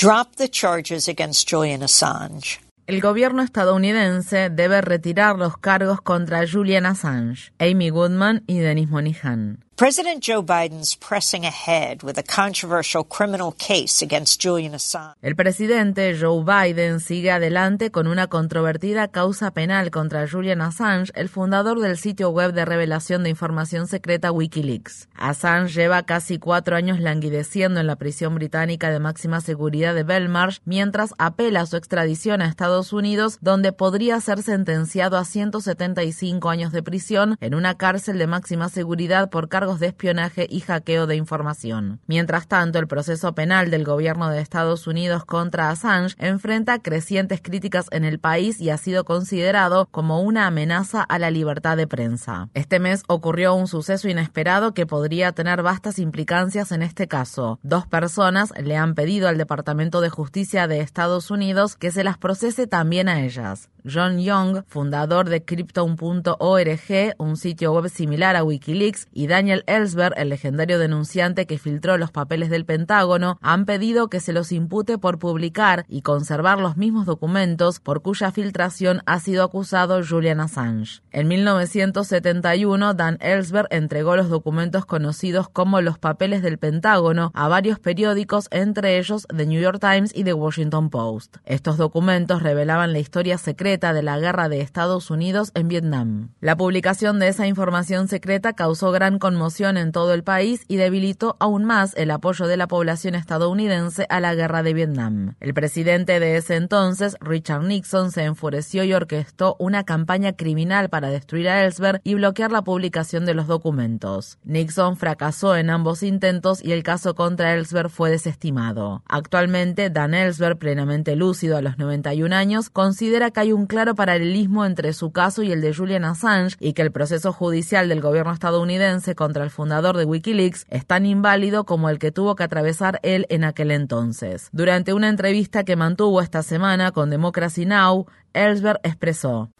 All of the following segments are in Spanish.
drop the charges against Julian Assange. El gobierno estadounidense debe retirar los cargos contra Julian Assange, Amy Goodman y Denis Monihan. President Joe Biden's pressing ahead with a controversial criminal case against Julian Assange. El presidente Joe Biden sigue adelante con una controvertida causa penal contra Julian Assange, el fundador del sitio web de revelación de información secreta WikiLeaks. Assange lleva casi cuatro años languideciendo en la prisión británica de máxima seguridad de Belmarsh mientras apela a su extradición a Estados Unidos, donde podría ser sentenciado a 175 años de prisión en una cárcel de máxima seguridad por de espionaje y hackeo de información. Mientras tanto, el proceso penal del gobierno de Estados Unidos contra Assange enfrenta crecientes críticas en el país y ha sido considerado como una amenaza a la libertad de prensa. Este mes ocurrió un suceso inesperado que podría tener vastas implicancias en este caso. Dos personas le han pedido al Departamento de Justicia de Estados Unidos que se las procese también a ellas. John Young, fundador de Cryptome.org, un sitio web similar a Wikileaks, y Daniel Ellsberg, el legendario denunciante que filtró los papeles del Pentágono, han pedido que se los impute por publicar y conservar los mismos documentos por cuya filtración ha sido acusado Julian Assange. En 1971, Dan Ellsberg entregó los documentos conocidos como los papeles del Pentágono a varios periódicos, entre ellos The New York Times y The Washington Post. Estos documentos revelaban la historia secreta de la guerra de Estados Unidos en Vietnam. La publicación de esa información secreta causó gran conmoción en todo el país y debilitó aún más el apoyo de la población estadounidense a la guerra de Vietnam. El presidente de ese entonces, Richard Nixon, se enfureció y orquestó una campaña criminal para destruir a Ellsberg y bloquear la publicación de los documentos. Nixon fracasó en ambos intentos y el caso contra Ellsberg fue desestimado. Actualmente, Dan Ellsberg, plenamente lúcido a los 91 años, considera que hay un claro paralelismo entre su caso y el de Julian Assange y que el proceso judicial del gobierno estadounidense contra el fundador de Wikileaks es tan inválido como el que tuvo que atravesar él en aquel entonces. Durante una entrevista que mantuvo esta semana con Democracy Now!, Ellsberg expresó.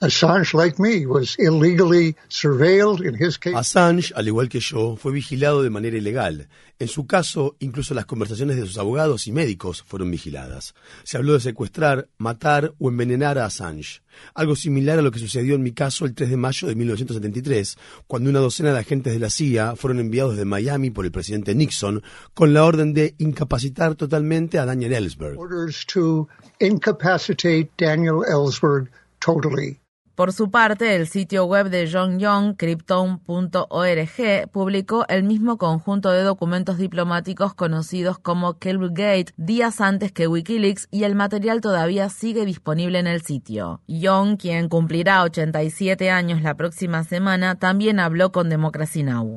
Assange, al igual que yo, fue vigilado de manera ilegal. En su caso, incluso las conversaciones de sus abogados y médicos fueron vigiladas. Se habló de secuestrar, matar o envenenar a Assange. Algo similar a lo que sucedió en mi caso el 3 de mayo de 1973, cuando una docena de agentes de la CIA fueron enviados de Miami por el presidente Nixon con la orden de incapacitar totalmente a Daniel Ellsberg. Por su parte, el sitio web de John Young, Cryptome.org, publicó el mismo conjunto de documentos diplomáticos conocidos como Gate días antes que Wikileaks y el material todavía sigue disponible en el sitio. Young, quien cumplirá 87 años la próxima semana, también habló con Democracy Now!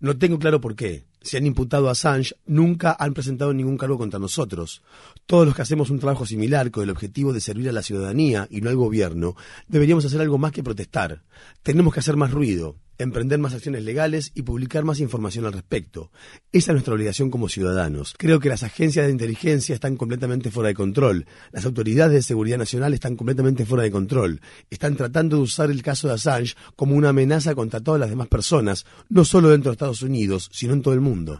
No tengo claro por qué. Se han imputado a Assange, nunca han presentado ningún cargo contra nosotros. Todos los que hacemos un trabajo similar con el objetivo de servir a la ciudadanía y no al gobierno, deberíamos hacer algo más que protestar. Tenemos que hacer más ruido emprender más acciones legales y publicar más información al respecto. Esa es nuestra obligación como ciudadanos. Creo que las agencias de inteligencia están completamente fuera de control. Las autoridades de seguridad nacional están completamente fuera de control. Están tratando de usar el caso de Assange como una amenaza contra todas las demás personas, no solo dentro de Estados Unidos, sino en todo el mundo.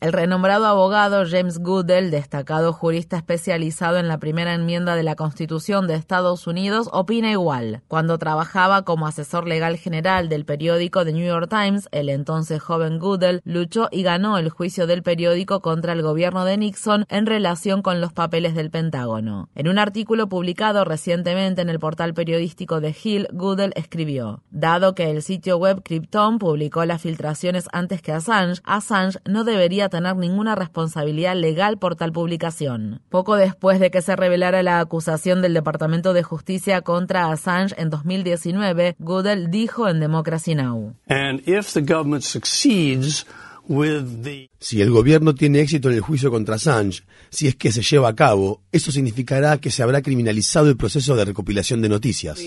El renombrado abogado James Goodell, destacado jurista especializado en la primera enmienda de la Constitución de Estados Unidos, opina igual. Cuando trabajaba como asesor legal general del periódico The New York Times, el entonces joven Goodell luchó y ganó el juicio del periódico contra el gobierno de Nixon en relación con los papeles del Pentágono. En un artículo publicado recientemente en el portal periodístico de Hill, Goodell escribió: Dado que el sitio web Krypton publicó la filtraciones antes que Assange, Assange no debería tener ninguna responsabilidad legal por tal publicación. Poco después de que se revelara la acusación del Departamento de Justicia contra Assange en 2019, Goodell dijo en Democracy Now! Si el gobierno tiene éxito en el juicio contra Assange, si es que se lleva a cabo, eso significará que se habrá criminalizado el proceso de recopilación de noticias.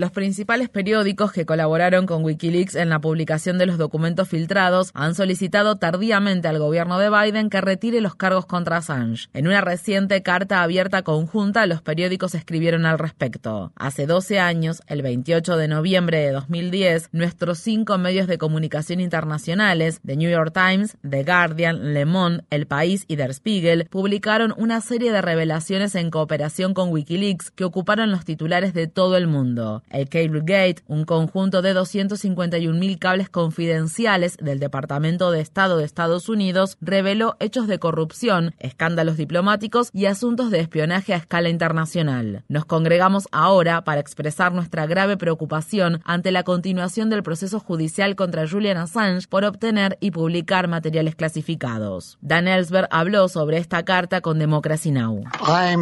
Los principales periódicos que colaboraron con Wikileaks en la publicación de los documentos filtrados han solicitado tardíamente al gobierno de Biden que retire los cargos contra Assange. En una reciente carta abierta conjunta, los periódicos escribieron al respecto. Hace 12 años, el 28 de noviembre de 2010, nuestros cinco medios de comunicación internacionales, The New York Times, The Guardian, Le Monde, El País y Der Spiegel, publicaron una serie de revelaciones en cooperación con Wikileaks que ocuparon los titulares de todo el mundo. El Cablegate, un conjunto de 251.000 cables confidenciales del Departamento de Estado de Estados Unidos, reveló hechos de corrupción, escándalos diplomáticos y asuntos de espionaje a escala internacional. Nos congregamos ahora para expresar nuestra grave preocupación ante la continuación del proceso judicial contra Julian Assange por obtener y publicar materiales clasificados. Dan Ellsberg habló sobre esta carta con Democracy Now!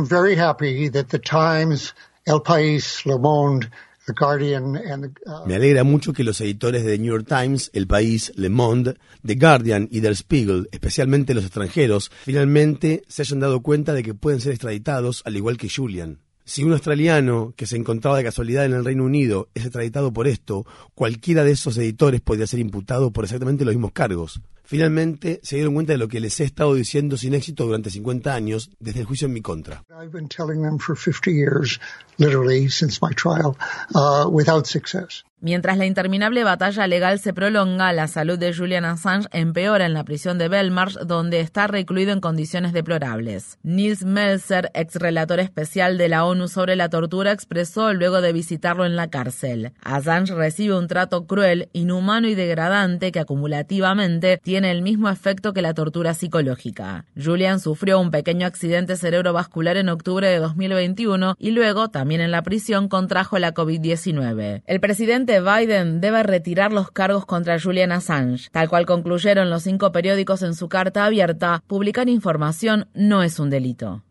very happy that the Times, El País, Le Monde, Me alegra mucho que los editores de The New York Times, El País, Le Monde, The Guardian y Der Spiegel, especialmente los extranjeros, finalmente se hayan dado cuenta de que pueden ser extraditados al igual que Julian. Si un australiano que se encontraba de casualidad en el Reino Unido es extraditado por esto, cualquiera de esos editores podría ser imputado por exactamente los mismos cargos. Finalmente se dieron cuenta de lo que les he estado diciendo sin éxito durante 50 años desde el juicio en mi contra. Mientras la interminable batalla legal se prolonga, la salud de Julian Assange empeora en la prisión de Belmarsh, donde está recluido en condiciones deplorables. Nils Melzer, ex relator especial de la ONU sobre la tortura, expresó luego de visitarlo en la cárcel. Assange recibe un trato cruel, inhumano y degradante que acumulativamente tiene el mismo efecto que la tortura psicológica. Julian sufrió un pequeño accidente cerebrovascular en octubre de 2021 y luego, también en la prisión, contrajo la COVID-19. El presidente Biden debe retirar los cargos contra Julian Assange. Tal cual concluyeron los cinco periódicos en su carta abierta, publicar información no es un delito.